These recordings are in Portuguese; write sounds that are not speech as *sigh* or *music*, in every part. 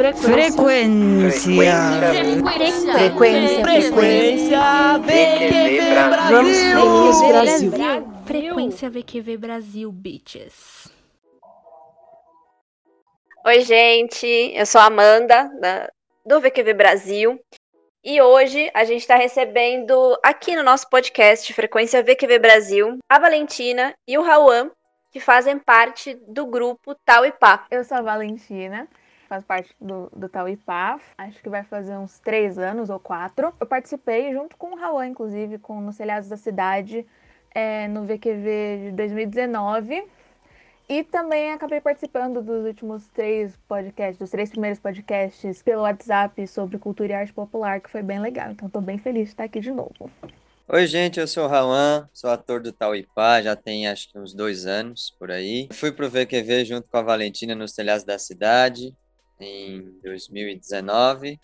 Frequência. Frequência. Frequência. Frequência VQV. Brasil. Frequência VQV Brasil, bitches. Oi, gente. Eu sou a Amanda, da- do VQV Brasil. E hoje a gente está recebendo aqui no nosso podcast Frequência VQV Brasil a Valentina e o Rauan, que fazem parte do grupo Tal e Pá. Eu sou a Valentina, faço parte do, do Tauipá, acho que vai fazer uns três anos ou quatro. Eu participei junto com o Raul, inclusive, com Nos Telhados da Cidade, é, no VQV de 2019. E também acabei participando dos últimos três podcasts, dos três primeiros podcasts pelo WhatsApp sobre cultura e arte popular, que foi bem legal. Então tô bem feliz de estar aqui de novo. Oi, gente, eu sou o Rauan, sou ator do Tauipá, já tem acho que uns dois anos por aí. Fui pro VQV junto com a Valentina nos Telhados da Cidade em 2019.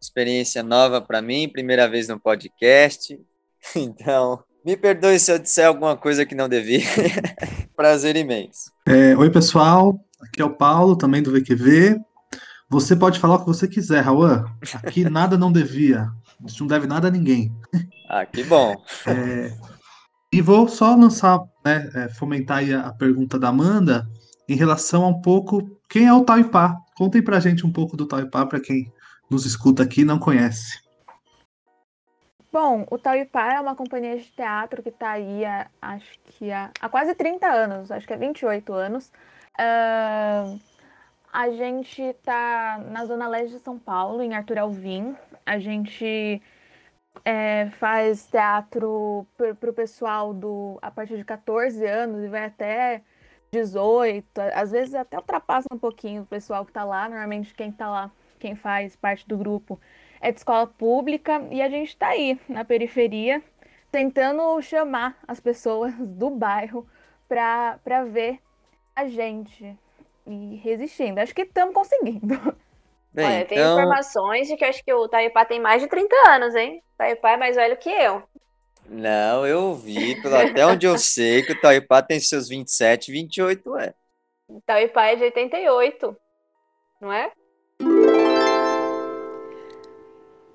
Experiência nova para mim, primeira vez no podcast. *laughs* Então, me perdoe se eu disser alguma coisa que não devia. *laughs* Prazer imenso. É, oi, pessoal. Aqui é o Paulo, também do VQV. Você pode falar o que você quiser, Rauan. Aqui nada não devia. A gente não deve nada a ninguém. *laughs* Ah, que bom. É, e vou só lançar, né, é, fomentar a pergunta da Amanda em relação a um pouco quem é o Taipá. Contem pra gente um pouco do Taipá para quem nos escuta aqui e não conhece. Bom, o Tauipá é uma companhia de teatro que está aí há, acho que há, há quase 30 anos, acho que é 28 anos. Ahn, a gente está na Zona Leste de São Paulo, em Arthur Alvim. A gente é, faz teatro para o pessoal do, a partir de 14 anos e vai até 18, às vezes até ultrapassa um pouquinho o pessoal que está lá. Normalmente quem está lá, quem faz parte do grupo é de escola pública e a gente está aí na periferia tentando chamar as pessoas *laughs* do bairro para ver a gente e resistindo. Acho que estamos conseguindo. Bem, Olha, tem então, informações de que acho que o Taipá tem mais de 30 anos, hein? O Taipá é mais velho que eu. Não, eu vi, pelo, até onde eu sei, que o Taipá tem seus 27, 28, é. O Taipá é de 88, não é?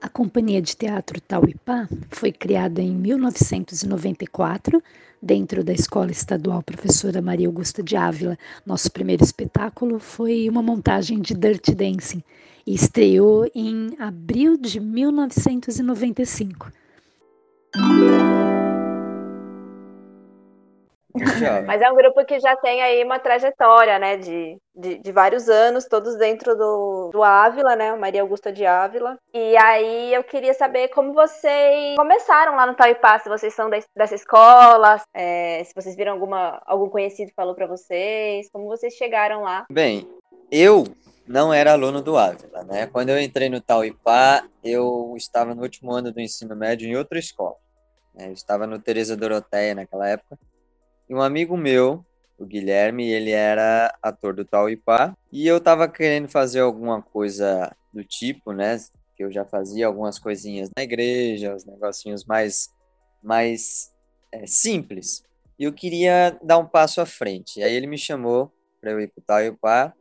A Companhia de Teatro Tauipá foi criada em 1994 dentro da Escola Estadual Professora Maria Augusta de Ávila. Nosso primeiro espetáculo foi uma montagem de Dirty Dancing e estreou em abril de 1995. *laughs* Mas é um grupo que já tem aí uma trajetória, né, de, de, de vários anos, todos dentro do, do Ávila, né, Maria Augusta de Ávila. E aí eu queria saber como vocês começaram lá no Taipá, se vocês são des- dessa escola, é, se vocês viram alguma, algum conhecido que falou pra vocês, como vocês chegaram lá. Bem, eu não era aluno do Ávila, né? Quando eu entrei no Tauipá, eu estava no último ano do ensino médio em outra escola. né? Eu estava no Teresa Doroteia naquela época. E um amigo meu, o Guilherme, ele era ator do Tauipá. E eu estava querendo fazer alguma coisa do tipo, né? Que eu já fazia algumas coisinhas na igreja, os negocinhos mais, mais é, simples. E eu queria dar um passo à frente. E aí ele me chamou para eu ir para o Tauipá.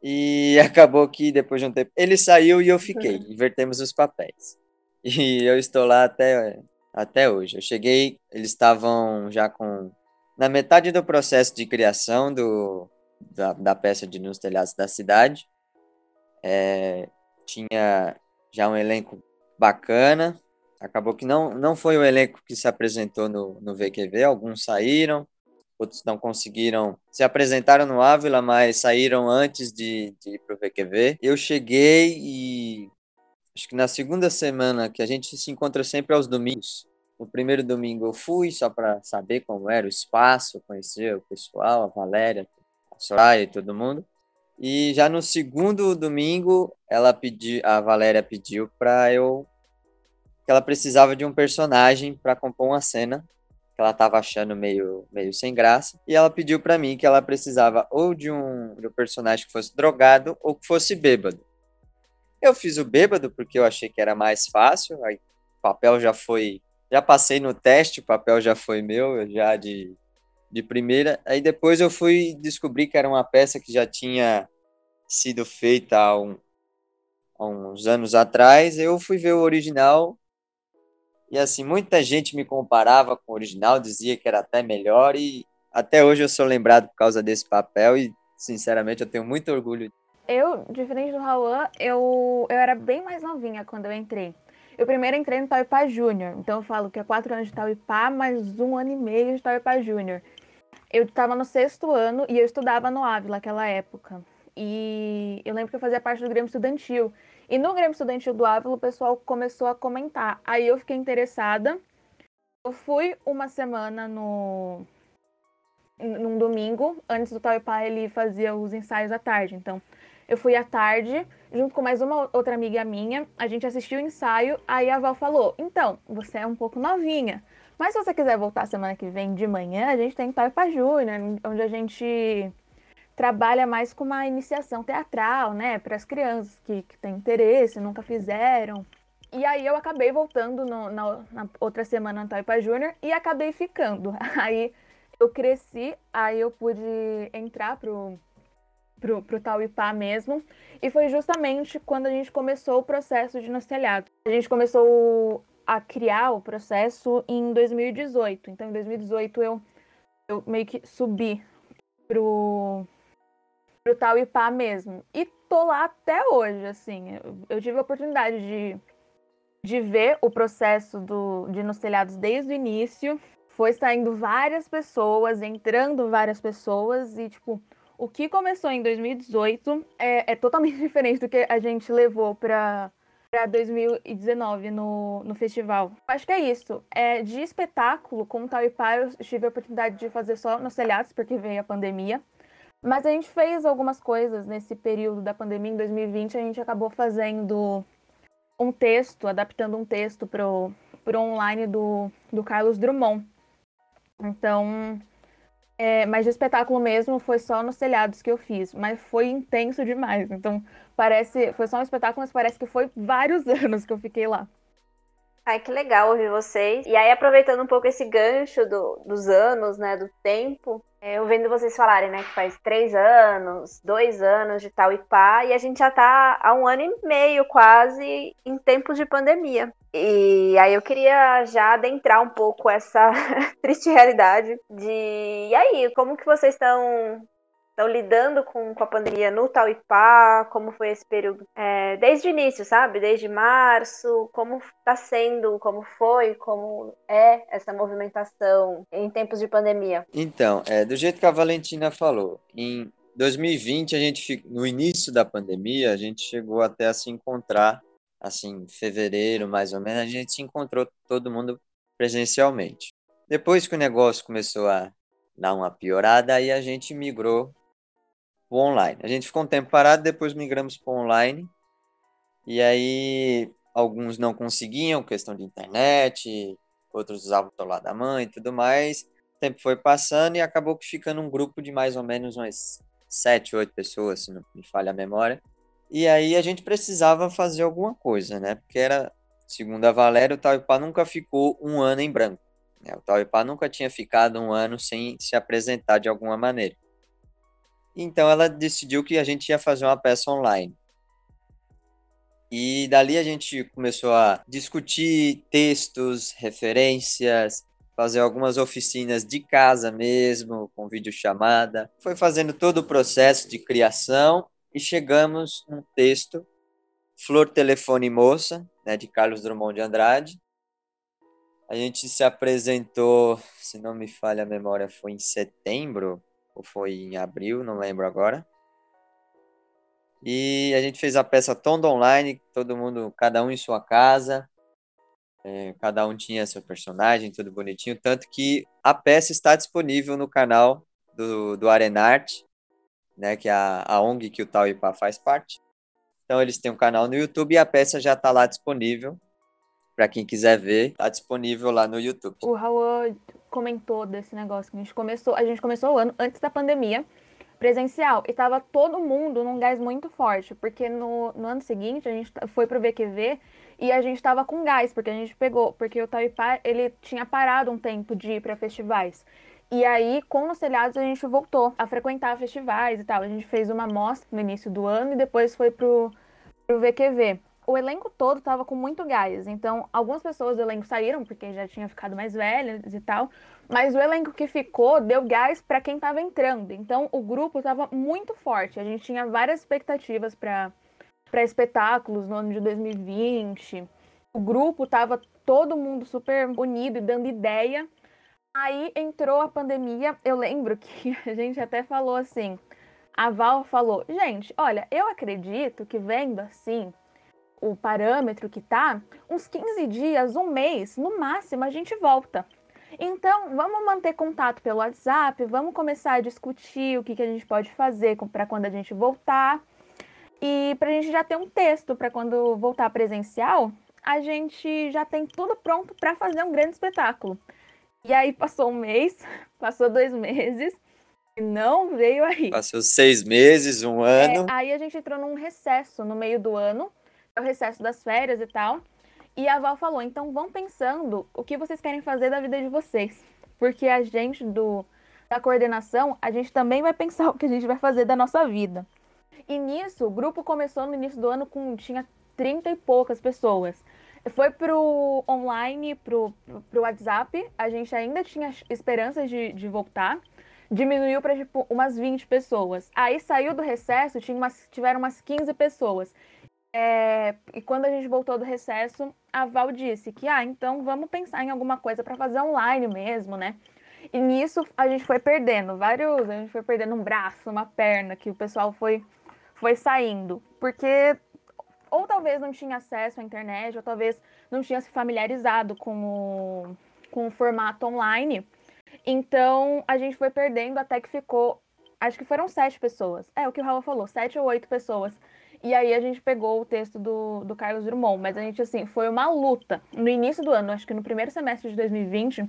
E *laughs* acabou que depois de um tempo ele saiu e eu fiquei. *laughs* Invertemos os papéis. E eu estou lá até, até hoje. Eu cheguei, eles estavam já com. Na metade do processo de criação do, da, da peça de Nos Telhados da Cidade. É, tinha já um elenco bacana. Acabou que não, não foi o elenco que se apresentou no, no VQV, alguns saíram, outros não conseguiram, se apresentaram no Ávila, mas saíram antes de, de ir para o VQV. Eu cheguei e acho que na segunda semana, que a gente se encontra sempre aos domingos, no primeiro domingo eu fui só para saber como era o espaço, conhecer o pessoal, a Valéria, a Soraya e todo mundo. E já no segundo domingo, ela pediu, a Valéria pediu para eu que ela precisava de um personagem para compor uma cena que ela estava achando meio, meio sem graça, e ela pediu para mim que ela precisava ou de um, de um personagem que fosse drogado ou que fosse bêbado. Eu fiz o bêbado porque eu achei que era mais fácil, aí o papel já foi, já passei no teste, o papel já foi meu, já de, de primeira. Aí depois eu fui descobrir que era uma peça que já tinha sido feita há um, há uns anos atrás, eu fui ver o original e assim, muita gente me comparava com o original, dizia que era até melhor e até hoje eu sou lembrado por causa desse papel e sinceramente eu tenho muito orgulho. Eu, diferente do Raul, eu, eu era bem mais novinha quando eu entrei. Eu primeiro entrei no Tauipá Júnior, então eu falo que é quatro anos de Tauipá, mais um ano e meio de Tauipá Júnior. Eu estava no sexto ano e eu estudava no Ávila naquela época. E eu lembro que eu fazia parte do Grêmio Estudantil. E no Grêmio Estudantil do Ávila, o pessoal começou a comentar. Aí eu fiquei interessada. Eu fui uma semana no num domingo, antes do Tauipá ele fazia os ensaios à tarde. Então, eu fui à tarde, junto com mais uma outra amiga minha, a gente assistiu o ensaio, aí a Val falou: "Então, você é um pouco novinha, mas se você quiser voltar semana que vem de manhã, a gente tem Tauipá Júnior, onde a gente trabalha mais com uma iniciação teatral, né, para as crianças que, que têm interesse, nunca fizeram. E aí eu acabei voltando no, na, na, outra semana no Taipa Júnior e acabei ficando. *laughs* Aí eu cresci, aí eu pude entrar pro, pro, pro Tauipá mesmo. E foi justamente quando a gente começou o processo de Nos Telhados. A gente começou a criar o processo em 2018. Então em 2018 eu, eu meio que subi pro pro Tauipá mesmo. E tô lá até hoje, assim. Eu, eu, tive a oportunidade de, de ver o processo do, de Nos Telhados desde o início. Foi saindo várias pessoas, entrando várias pessoas e, tipo, o que começou em 2018 é, é totalmente *laughs* diferente do que a gente levou para para 2019 no, no festival. Acho que é isso. É, de espetáculo, como Tauipá, eu tive a oportunidade de fazer só nos telhados, porque veio a pandemia. Mas a gente fez algumas coisas nesse período da pandemia, em 2020, a gente acabou fazendo um texto, adaptando um texto para o online do, do Carlos Drummond. Então, é, mas de espetáculo mesmo foi só nos telhados que eu fiz, mas foi intenso demais. Então, parece, foi só um espetáculo, mas parece que foi vários *laughs* anos que eu fiquei lá. Ai, que legal ouvir vocês. E aí, aproveitando um pouco esse gancho do, dos anos, né, do tempo, é, eu vendo vocês falarem, né, que faz três anos, dois anos de tal e pá, e a gente já tá há um ano e meio quase em tempos de pandemia. E aí eu queria já adentrar um pouco essa *laughs* triste realidade de e aí, como que vocês estão estão lidando com, com a pandemia no Tauipá, como foi esse período é, desde o início, sabe? Desde março, como está sendo, como foi, como é essa movimentação em tempos de pandemia? Então, é, do jeito que a Valentina falou, em 2020, a gente, no início da pandemia, a gente chegou até a se encontrar, assim, fevereiro, mais ou menos, a gente se encontrou todo mundo presencialmente. Depois que o negócio começou a dar uma piorada, aí a gente migrou o online. A gente ficou um tempo parado, depois migramos para online. E aí alguns não conseguiam, questão de internet, outros usavam o celular da mãe e tudo mais. O tempo foi passando e acabou ficando um grupo de mais ou menos umas sete, oito pessoas, se não me falha a memória. E aí a gente precisava fazer alguma coisa, né? Porque era, segundo a Valéria, o Taipá nunca ficou um ano em branco. Né? O Taipá nunca tinha ficado um ano sem se apresentar de alguma maneira. Então ela decidiu que a gente ia fazer uma peça online. E dali a gente começou a discutir textos, referências, fazer algumas oficinas de casa mesmo, com videochamada. Foi fazendo todo o processo de criação e chegamos num texto, Flor, Telefone Moça, né, de Carlos Drummond de Andrade. A gente se apresentou, se não me falha a memória, foi em setembro, ou foi em abril, não lembro agora. E a gente fez a peça toda online, todo mundo, cada um em sua casa, é, cada um tinha seu personagem, tudo bonitinho, tanto que a peça está disponível no canal do, do Arenarte, né, que é a, a ONG que o Tauipá faz parte. Então eles têm um canal no YouTube e a peça já está lá disponível. Para quem quiser ver, está disponível lá no YouTube. O Raul comentou desse negócio que a gente começou, a gente começou o ano antes da pandemia, presencial, e tava todo mundo num gás muito forte, porque no, no ano seguinte a gente foi pro VQV e a gente tava com gás, porque a gente pegou, porque o Taipá, ele tinha parado um tempo de ir para festivais. E aí, com os telhados, a gente voltou a frequentar festivais e tal. A gente fez uma mostra no início do ano e depois foi pro pro VQV. O elenco todo tava com muito gás, então algumas pessoas do elenco saíram porque já tinham ficado mais velhas e tal, mas o elenco que ficou deu gás para quem tava entrando. Então o grupo tava muito forte. A gente tinha várias expectativas para para espetáculos no ano de 2020. O grupo tava todo mundo super unido e dando ideia. Aí entrou a pandemia. Eu lembro que *laughs* a gente até falou assim: a Val falou, gente, olha, eu acredito que vendo assim o parâmetro que tá, uns 15 dias, um mês, no máximo, a gente volta. Então, vamos manter contato pelo WhatsApp, vamos começar a discutir o que, que a gente pode fazer para quando a gente voltar. E para a gente já ter um texto para quando voltar presencial, a gente já tem tudo pronto para fazer um grande espetáculo. E aí passou um mês, *laughs* passou dois meses, e não veio aí. Passou seis meses, um ano. É, aí a gente entrou num recesso no meio do ano, é o recesso das férias e tal. E a Val falou: então vão pensando o que vocês querem fazer da vida de vocês. Porque a gente do, da coordenação, a gente também vai pensar *laughs* o que a gente vai fazer da nossa vida. E nisso, o grupo começou no início do ano com tinha 30 e poucas pessoas. Foi pro online, pro, pro, WhatsApp, a gente ainda tinha esperanças de, de voltar. Diminuiu para tipo, umas 20 pessoas. Aí saiu do recesso, tinha umas, tiveram umas 15 pessoas. É, e quando a gente voltou do recesso, a Val disse que, ah, então vamos pensar em alguma coisa para fazer online mesmo, né? E nisso a gente foi perdendo vários, a gente foi perdendo um braço, uma perna, que o pessoal foi foi saindo, porque ou talvez não tinha acesso à internet, ou talvez não tinha se familiarizado com o, com o formato online. Então a gente foi perdendo até que ficou, acho que foram sete pessoas. É o que o Raul falou, sete ou oito pessoas. E aí a gente pegou o texto do, do Carlos Drummond, mas a gente, assim, foi uma luta no início do ano, acho que no primeiro semestre de 2020,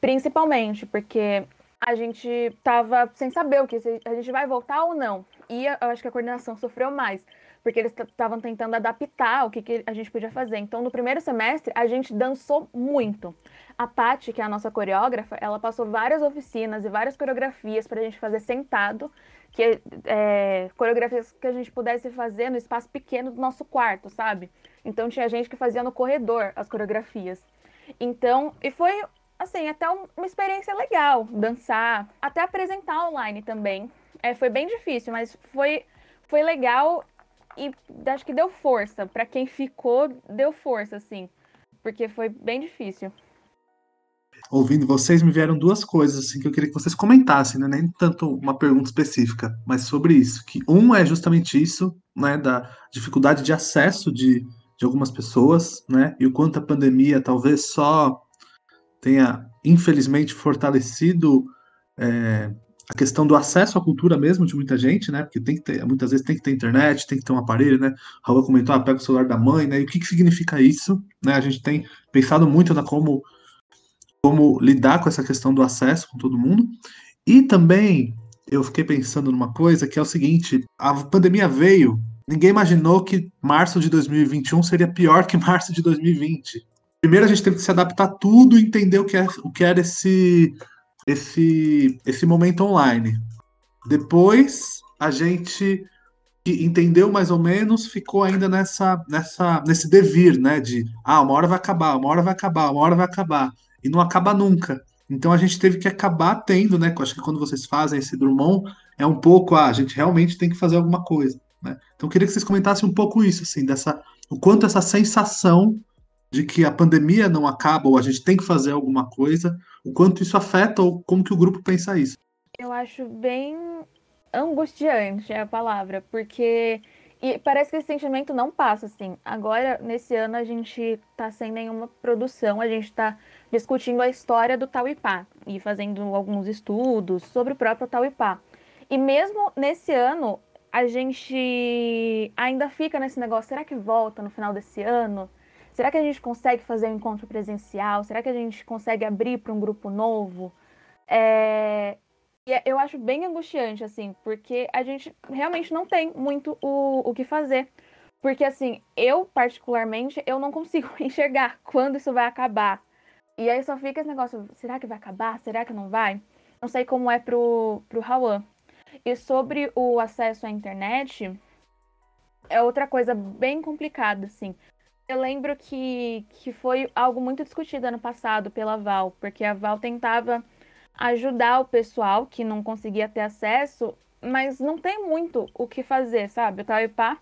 principalmente, porque a gente tava sem saber o que a gente vai voltar ou não. E eu acho que a coordenação sofreu mais, porque eles estavam tentando adaptar o que, que, a gente podia fazer. Então, no primeiro semestre, a gente dançou muito. A Paty, que é a nossa coreógrafa, ela passou várias oficinas e várias coreografias para a gente fazer sentado, que é, coreografias que a gente pudesse fazer no espaço pequeno do nosso quarto, sabe? Então, tinha gente que fazia no corredor as coreografias. Então, e foi assim, até uma experiência legal dançar, até apresentar online também. É, foi bem difícil, mas foi, foi legal e acho que deu força. Para quem ficou, deu força, assim, porque foi bem difícil. Ouvindo vocês, me vieram duas coisas assim que eu queria que vocês comentassem, né? nem tanto uma pergunta específica, mas sobre isso. Que um é justamente isso, né, da dificuldade de acesso de, de algumas pessoas, né, e o quanto a pandemia talvez só tenha, infelizmente, fortalecido é, a questão do acesso à cultura mesmo de muita gente, né? Porque tem que ter, muitas vezes tem que ter internet, tem que ter um aparelho, né? Raul comentou, ah, pega o celular da mãe, né? E o que, que significa isso? Né? A gente tem pensado muito na como, como lidar com essa questão do acesso com todo mundo. E também eu fiquei pensando numa coisa que é o seguinte: a pandemia veio, ninguém imaginou que março de 2021 seria pior que *laughs* março de 2020 primeiro a gente teve que se adaptar tudo e entender o que, é, o que era esse, esse, esse momento online. Depois a gente entendeu mais ou menos, ficou ainda nessa, nessa, nesse devir, né? De ah, uma hora vai acabar, uma hora vai acabar, uma hora vai acabar. E não acaba nunca. Então a gente teve que acabar tendo, né? Acho que quando vocês fazem esse Drummond, é um pouco, ah, a gente realmente tem que fazer alguma coisa. Né? Então eu queria que vocês comentassem um pouco isso, assim, dessa, o quanto essa sensação de que a pandemia não acaba ou a gente tem que fazer alguma coisa, o quanto isso afeta ou como que o grupo pensa isso? Eu acho bem angustiante a palavra, porque e parece que esse sentimento não passa assim. Agora, nesse ano, a gente tá sem nenhuma produção, a gente tá discutindo a história do Tauipá e fazendo alguns estudos sobre o próprio Tauipá. E mesmo nesse ano, a gente ainda fica nesse negócio, será que volta no final desse ano? Será que a gente consegue fazer um encontro presencial? Será que a gente consegue abrir para um grupo novo? É... E é, eu acho bem angustiante, assim, porque a gente realmente não tem muito o, o que fazer. Porque, assim, eu, particularmente, eu não consigo *laughs* enxergar quando isso vai acabar. E aí só fica esse negócio, será que vai acabar? Será que não vai? Não sei como é pro, pro Rawan. E sobre o acesso à internet, é outra coisa bem complicada, assim. Eu lembro que, que foi algo muito discutido ano passado pela Val, porque a Val tentava ajudar o pessoal que não conseguia ter acesso, mas não tem muito o que fazer, sabe? O Tauipá,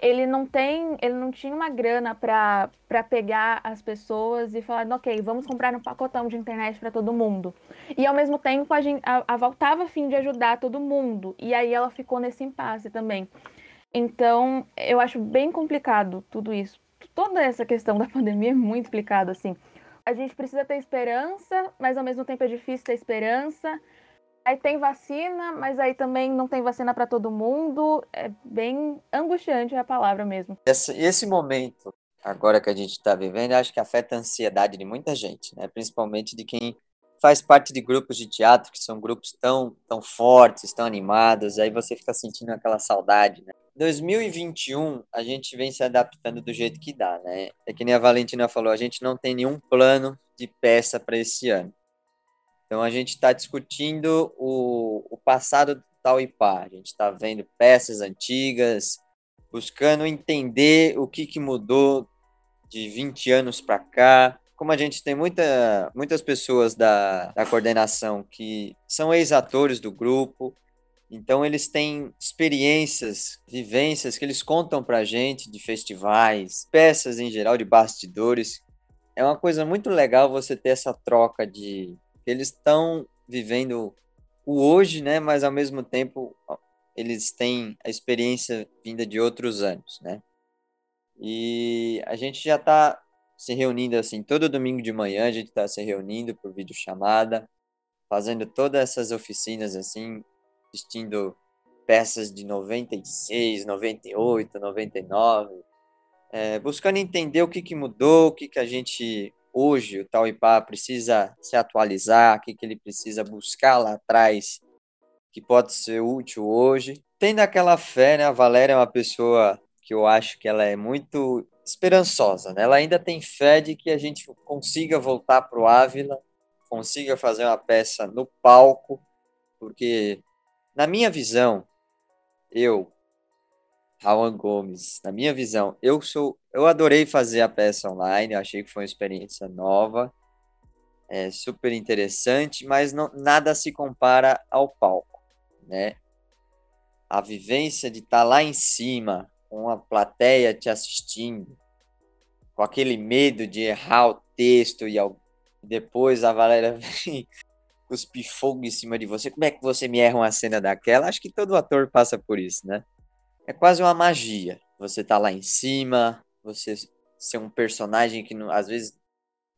ele não tem, ele não tinha uma grana para pegar as pessoas e falar, ok, vamos comprar um pacotão de internet para todo mundo. E ao mesmo tempo a, gente, a, a Val estava afim de ajudar todo mundo, e aí ela ficou nesse impasse também. Então, eu acho bem complicado tudo isso. Toda essa questão da *laughs* pandemia é muito complicada, assim. A gente precisa ter esperança, mas ao mesmo tempo é difícil ter esperança. Aí tem vacina, mas aí também não tem vacina para todo mundo. É bem angustiante a palavra mesmo. Esse, esse momento, agora que a gente está vivendo, acho que afeta a ansiedade de muita gente, né? principalmente de quem faz parte de grupos de teatro, que são grupos tão, tão fortes, tão animados, aí você fica sentindo aquela saudade, né? 2021, a gente vem se adaptando do jeito que dá, né? É que nem a Valentina falou, a gente não tem nenhum plano de peça para esse ano. Então, a gente está discutindo o, o passado do Tauipá. A gente está vendo peças antigas, buscando entender o que, que mudou de 20 anos para cá, como a gente tem muita, muitas pessoas da, da coordenação que são ex-atores do grupo, então eles têm experiências, vivências que eles contam pra gente de festivais, peças em geral de bastidores. É uma coisa muito legal você ter essa troca de eles estão vivendo o hoje, né, mas ao mesmo tempo eles têm a experiência vinda de outros anos, né? E a gente já está se reunindo assim, todo domingo de manhã a gente está se reunindo por videochamada, fazendo todas essas oficinas assim, assistindo peças de 96, 98, 99, é, buscando entender o que, que mudou, o que, que a gente hoje, o Tauipá, precisa se atualizar, o que, que ele precisa buscar lá atrás, que pode ser útil hoje. Tendo aquela fé, né? A Valéria é uma pessoa que eu acho que ela é muito esperançosa, né? Ela ainda tem fé de que a gente consiga voltar para o Ávila, consiga fazer uma peça no palco, porque na minha visão, eu, Raul Gomes, na minha visão, eu sou, eu adorei fazer a peça online, achei que foi uma experiência nova, é super interessante, mas não, nada se compara ao palco, né? A vivência de estar tá lá em cima, com a plateia te assistindo, com aquele medo de errar o texto e depois a Valéria *laughs* vem cuspir fogo em cima de você. Como é que você me erra uma cena daquela? Acho que todo ator passa por isso, né? É quase uma magia. Você tá lá em cima, você ser um personagem que não, às vezes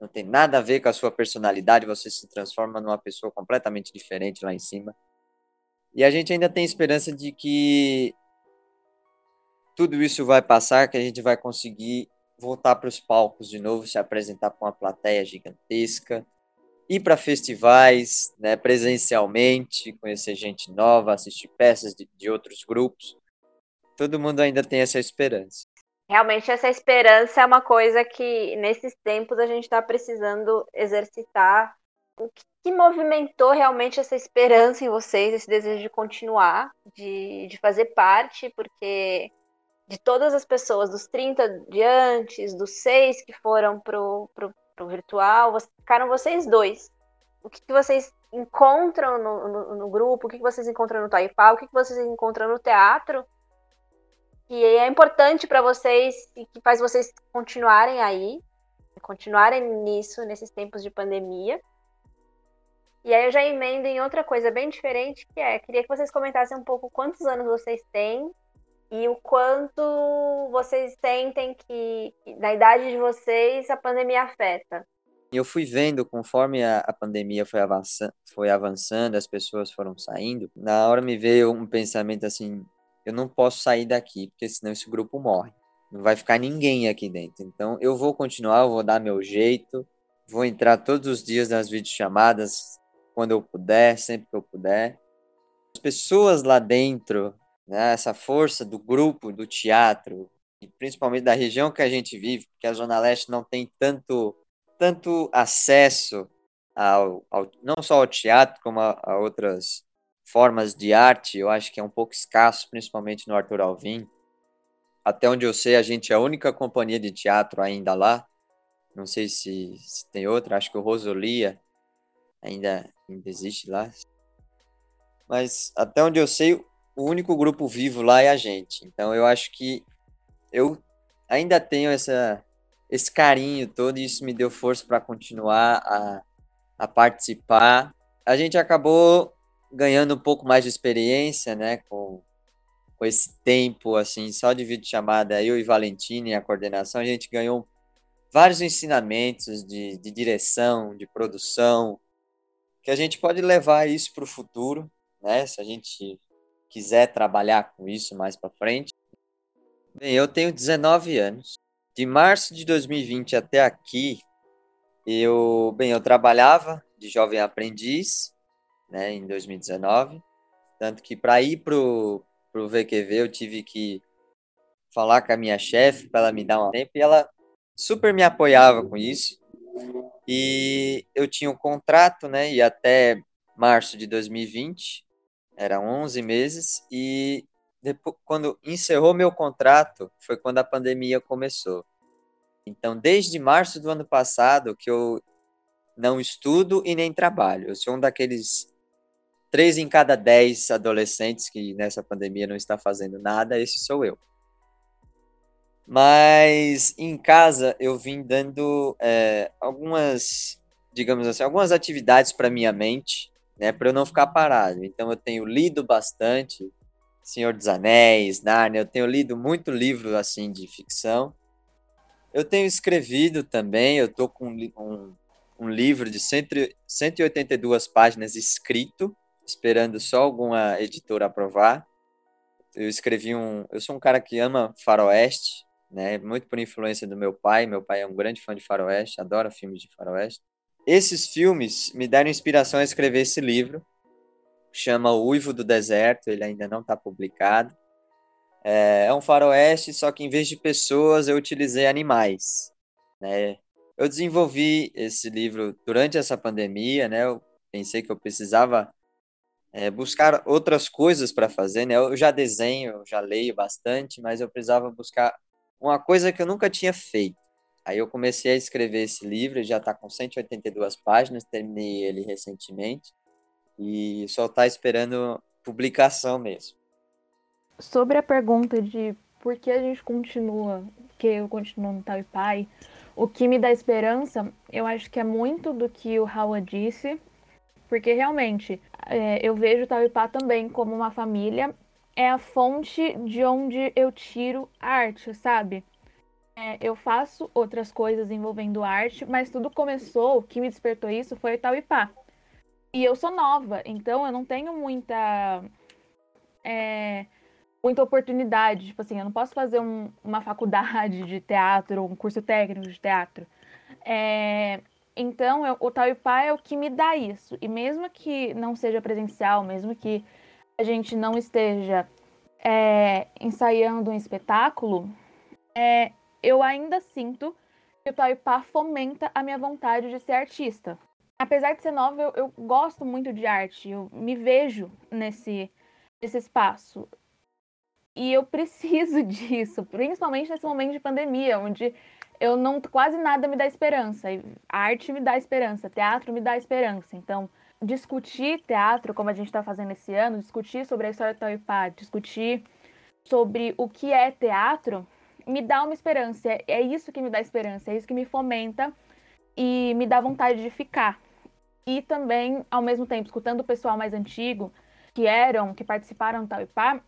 não tem nada a ver com a sua personalidade, você se transforma numa pessoa completamente diferente lá em cima. E a gente ainda tem esperança de que tudo isso vai passar, que a gente vai conseguir voltar para os palcos de novo, se apresentar para uma plateia gigantesca, ir para festivais, né, presencialmente, conhecer gente nova, assistir peças de, de outros grupos. Todo mundo ainda tem essa esperança. Realmente, essa esperança é uma coisa que, nesses tempos, a gente está precisando exercitar. O que movimentou realmente essa esperança em vocês, esse desejo de continuar, de, de fazer parte, porque de todas as pessoas, dos 30 de antes, dos seis que foram pro, pro, pro virtual, ficaram vocês dois. O que, que vocês encontram no, no, no, grupo, o que, que vocês encontram no Taipá, o que, que vocês encontram no teatro, que é importante para vocês e que faz vocês continuarem aí, continuarem nisso, nesses tempos de pandemia. E aí eu já emendo em outra coisa bem diferente, que é, queria que vocês comentassem um pouco quantos anos vocês têm e o quanto vocês sentem que, na idade de vocês, a pandemia afeta. Eu fui vendo conforme a, a pandemia foi avançando, foi avançando, as pessoas foram saindo. Na hora me veio um pensamento assim: eu não posso sair daqui, porque senão esse grupo morre. Não vai ficar ninguém aqui dentro. Então eu vou continuar, eu vou dar meu jeito, vou entrar todos os dias nas videochamadas, quando eu puder, sempre que eu puder. As pessoas lá dentro né, essa força do grupo, do teatro, e principalmente da região que a gente vive, porque a Zona Leste não tem tanto, tanto acesso ao, ao não só ao teatro, como a, a, outras formas de arte, eu acho que é um pouco escasso, principalmente no Arthur Alvim. até onde eu sei, a gente é a única companhia de teatro ainda lá. Não sei se, se tem outra, acho que o Rosolia ainda, ainda existe lá. Mas até onde eu sei, o único grupo vivo lá é a gente. Então eu acho que eu ainda tenho essa, esse carinho todo e isso me deu força para continuar a, a participar. A gente acabou ganhando um pouco mais de experiência, né, com, com esse tempo, assim, só de videochamada, eu e Valentina e a coordenação, a gente ganhou vários ensinamentos de, de direção, de produção, que a gente pode levar isso para o futuro, né, se a gente quiser trabalhar com isso mais para frente. Bem, eu tenho 19 anos. De março de 2020 até aqui, eu, bem, eu trabalhava de jovem aprendiz, né, em 2019, tanto que para ir pro pro VQV eu tive que falar com a minha chefe para ela me dar um tempo e ela super me apoiava com isso. E eu tinha um contrato, né, e até março de 2020, eram 11 meses e depois, quando encerrou meu contrato, foi quando a pandemia começou. Então, desde março do ano passado que eu não estudo e nem trabalho. Eu sou um daqueles três em cada dez adolescentes que nessa pandemia não está fazendo nada, esse sou eu. Mas em casa eu vim dando é, algumas, digamos assim, algumas atividades para minha mente, né, para eu não ficar parado. Então eu tenho lido bastante, Senhor dos Anéis, Narnia, eu tenho lido muito livro assim de ficção. Eu tenho escrevido também, eu tô com um, um livro de 182 páginas escrito, esperando só alguma editora aprovar. Eu escrevi um. Eu sou um cara que ama faroeste, né? Muito por influência do meu pai. Meu pai é um grande fã de faroeste, adora filmes de faroeste. Esses filmes me deram inspiração a escrever esse livro. Chama O Uivo do Deserto, ele ainda não está publicado. É, é um faroeste, só que em vez de pessoas eu utilizei animais. Né? Eu desenvolvi esse livro durante essa pandemia, né? Eu pensei que eu precisava é, buscar outras coisas para fazer, né? Eu já desenho, eu já leio bastante, mas eu precisava buscar uma coisa que eu nunca tinha feito. Aí eu comecei a escrever esse livro, já está com 182 páginas, terminei ele recentemente e só está esperando publicação mesmo. Sobre a pergunta de por que a gente continua, que eu continuo no Tal e Pai, o que me dá esperança, eu acho que é muito do que o Raul disse, porque realmente é, eu vejo o Tauipá também como uma família. É a fonte de onde eu tiro arte, sabe? É, eu faço outras coisas envolvendo arte, mas tudo começou, o que me despertou isso foi o Tauipá. E eu sou nova, então eu não tenho muita. É, muita oportunidade. Tipo assim, eu não posso fazer um, uma faculdade de teatro, um curso técnico de teatro. É, então, eu, o Tauipá é o que me dá isso. E mesmo que não seja presencial, mesmo que a gente não esteja é, ensaiando um espetáculo, é, eu ainda sinto que o Tauipá fomenta a minha vontade de ser artista. Apesar de ser nova, eu, eu gosto muito de arte, eu me vejo nesse, nesse espaço. E eu preciso *laughs* disso, principalmente nesse momento de pandemia, onde eu não quase nada me dá esperança. Arte me dá esperança, teatro me dá esperança. Então, discutir teatro, como a gente está fazendo esse ano, discutir sobre a história do Tauipá, discutir sobre o que é teatro, me dá uma esperança. É isso que me dá esperança, é isso que me fomenta e me dá vontade de ficar. E também, ao mesmo tempo, escutando o pessoal mais antigo, que eram, que participaram do Tauipá,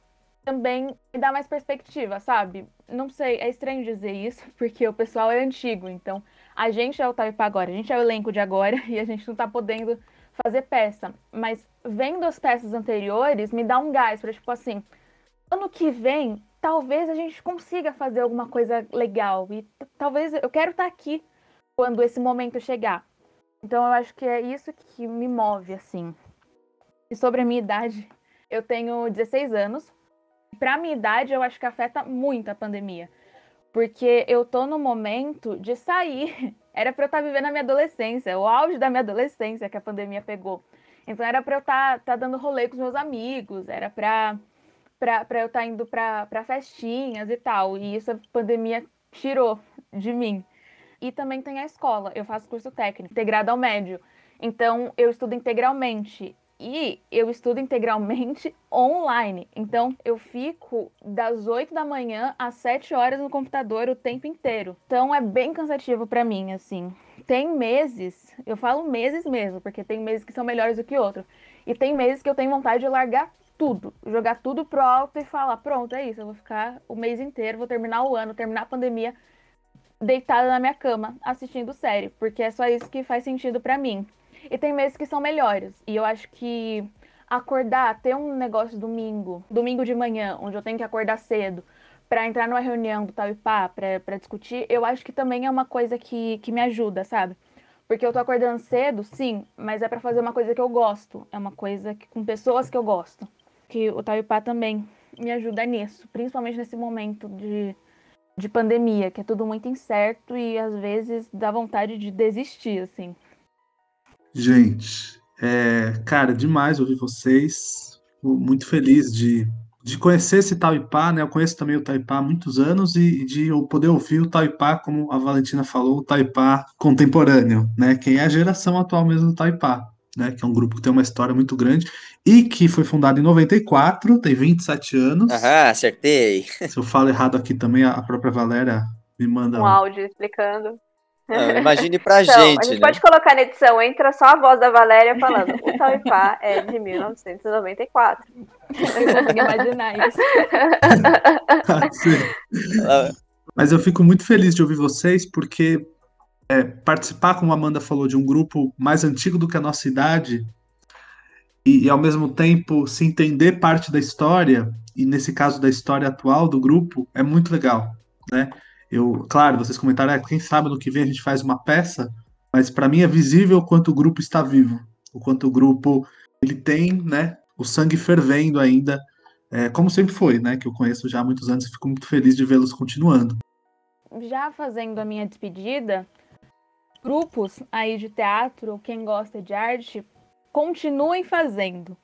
também me dá mais perspectiva, sabe? Não sei, é estranho dizer isso, *laughs* porque o pessoal é antigo, então a gente é o Taipa agora, a gente é o elenco de agora *laughs* e a gente não tá podendo fazer peça. Mas vendo as peças anteriores, me dá um gás para tipo assim, ano que vem, talvez a gente consiga fazer alguma coisa legal e talvez eu quero estar tá aqui quando esse momento chegar. Então eu acho que é isso que me move assim. E sobre a minha idade, eu tenho 16 anos, para minha idade, eu acho que afeta muito a pandemia. Porque eu tô no momento de sair. *laughs* Era para eu estar tá vivendo a minha adolescência, o auge da minha adolescência que a pandemia pegou. Então era para eu estar tá, tá dando rolê com os meus amigos, era para para eu estar tá indo para festinhas e tal. E isso a pandemia tirou de mim. E também tem a escola. Eu faço curso técnico, integrado ao médio. Então, eu estudo integralmente. E eu estudo integralmente *laughs* online. Então, eu fico das 8 da manhã às 7 horas no computador o tempo inteiro. Então, é bem cansativo para mim, assim. Tem meses, eu falo meses mesmo, porque tem meses que são melhores do que outros. E tem meses que eu tenho vontade de largar tudo, jogar tudo pro alto e falar: pronto, é isso, eu vou ficar o mês inteiro, vou terminar o ano, terminar a pandemia deitada na minha cama assistindo série, porque é só isso que faz sentido para mim. E tem meses que são melhores. E eu acho que acordar, ter um negócio domingo, domingo de manhã, onde eu tenho que acordar cedo, para entrar numa reunião do tal pá, para discutir, eu acho que também é uma coisa que, que me ajuda, sabe? Porque eu tô acordando cedo, sim, mas é para fazer uma coisa que eu gosto. É uma coisa que, com pessoas que eu gosto. Que o tal e pá também me ajuda nisso, principalmente nesse momento de, de pandemia, que é tudo muito incerto e às vezes dá vontade de desistir, assim. Gente, é, cara, demais ouvir vocês. Muito feliz de, de conhecer esse Taipá, né? Eu conheço também o Taipá há muitos anos e de eu poder ouvir o Taipá, como a Valentina falou, o Taipá contemporâneo, né? Quem é a geração atual mesmo do Taipá, né? Que é um grupo que tem uma história muito grande e que foi fundado em 94, tem 27 anos. Aham, acertei. Se eu falo errado aqui também, a própria Valéria me manda um áudio explicando. Não, imagine pra *laughs* então, gente. A gente né? pode colocar na edição, entra só a voz da Valéria falando. O Taipá é de 1994. Eu consegui imaginar isso. *laughs* Ela... Mas eu fico muito feliz de ouvir vocês, porque é, participar, como a Amanda falou, de um grupo mais antigo do que a nossa idade, e, e ao mesmo tempo se entender parte da história, e nesse caso da história atual do grupo, é muito legal, né? Eu, claro, vocês comentaram, é, quem sabe no que vem a gente faz uma peça, mas para mim é visível o quanto o grupo está vivo, o quanto o grupo ele tem, né, o sangue fervendo ainda, é, como sempre foi, né, que eu conheço já há muitos anos e fico muito feliz de vê-los continuando. Já fazendo a minha despedida, grupos aí de teatro, quem gosta de arte, continuem fazendo.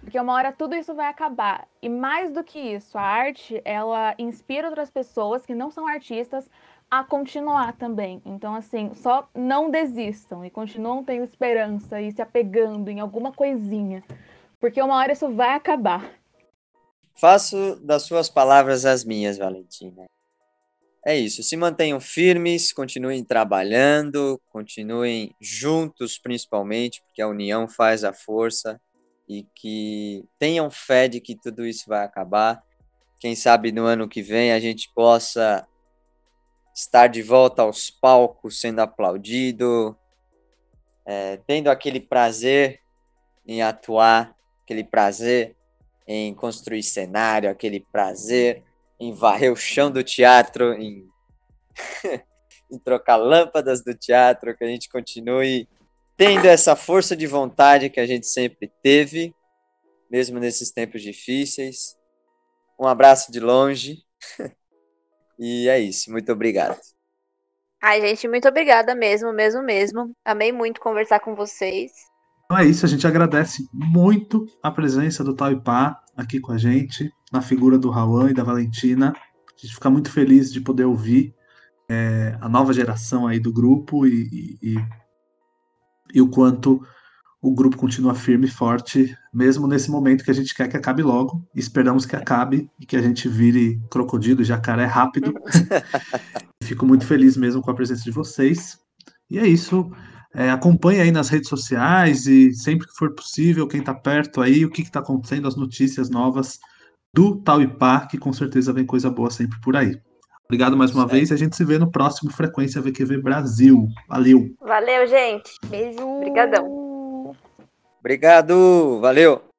Porque uma hora tudo isso vai acabar. E mais do que isso, a arte, ela inspira outras pessoas que não são artistas a continuar também. Então, assim, só não desistam e continuam tendo esperança e se apegando em alguma coisinha. Porque uma hora isso vai acabar. Faço das suas palavras as minhas, Valentina. É isso. Se mantenham firmes, continuem trabalhando, continuem juntos, principalmente, porque a união faz a força e que tenham fé de que tudo isso vai acabar. Quem sabe no ano que vem a gente possa estar de volta aos palcos, sendo aplaudido, é, tendo aquele prazer em atuar, aquele prazer em construir cenário, aquele prazer em varrer o chão do teatro, em, *laughs* em trocar lâmpadas do teatro, que a gente continue tendo essa força de vontade que a gente sempre teve, mesmo nesses tempos difíceis. Um abraço de longe. *laughs* e é isso. Muito obrigado. Ai, gente, muito obrigada mesmo, mesmo, mesmo. Amei muito conversar com vocês. Então é isso, a gente agradece muito a presença do Taipá aqui com a gente, na figura do Raul e da Valentina. A gente fica muito feliz de poder ouvir é, a nova geração aí do grupo e, e, e o quanto o grupo continua firme e forte, mesmo nesse momento que a gente quer que acabe logo. Esperamos que acabe e que a gente vire crocodilo, jacaré rápido. *laughs* Fico muito feliz mesmo com a presença de vocês. E é isso. É, acompanhe aí nas redes sociais e sempre que for possível, quem está perto aí, o que está acontecendo, as notícias novas do Tauipá, que com certeza vem coisa boa sempre por aí. Obrigado mais uma certo. vez e a gente se vê no próximo Frequência VQV Brasil. Valeu. Valeu, gente. Beijo. Obrigadão. Obrigado. Valeu.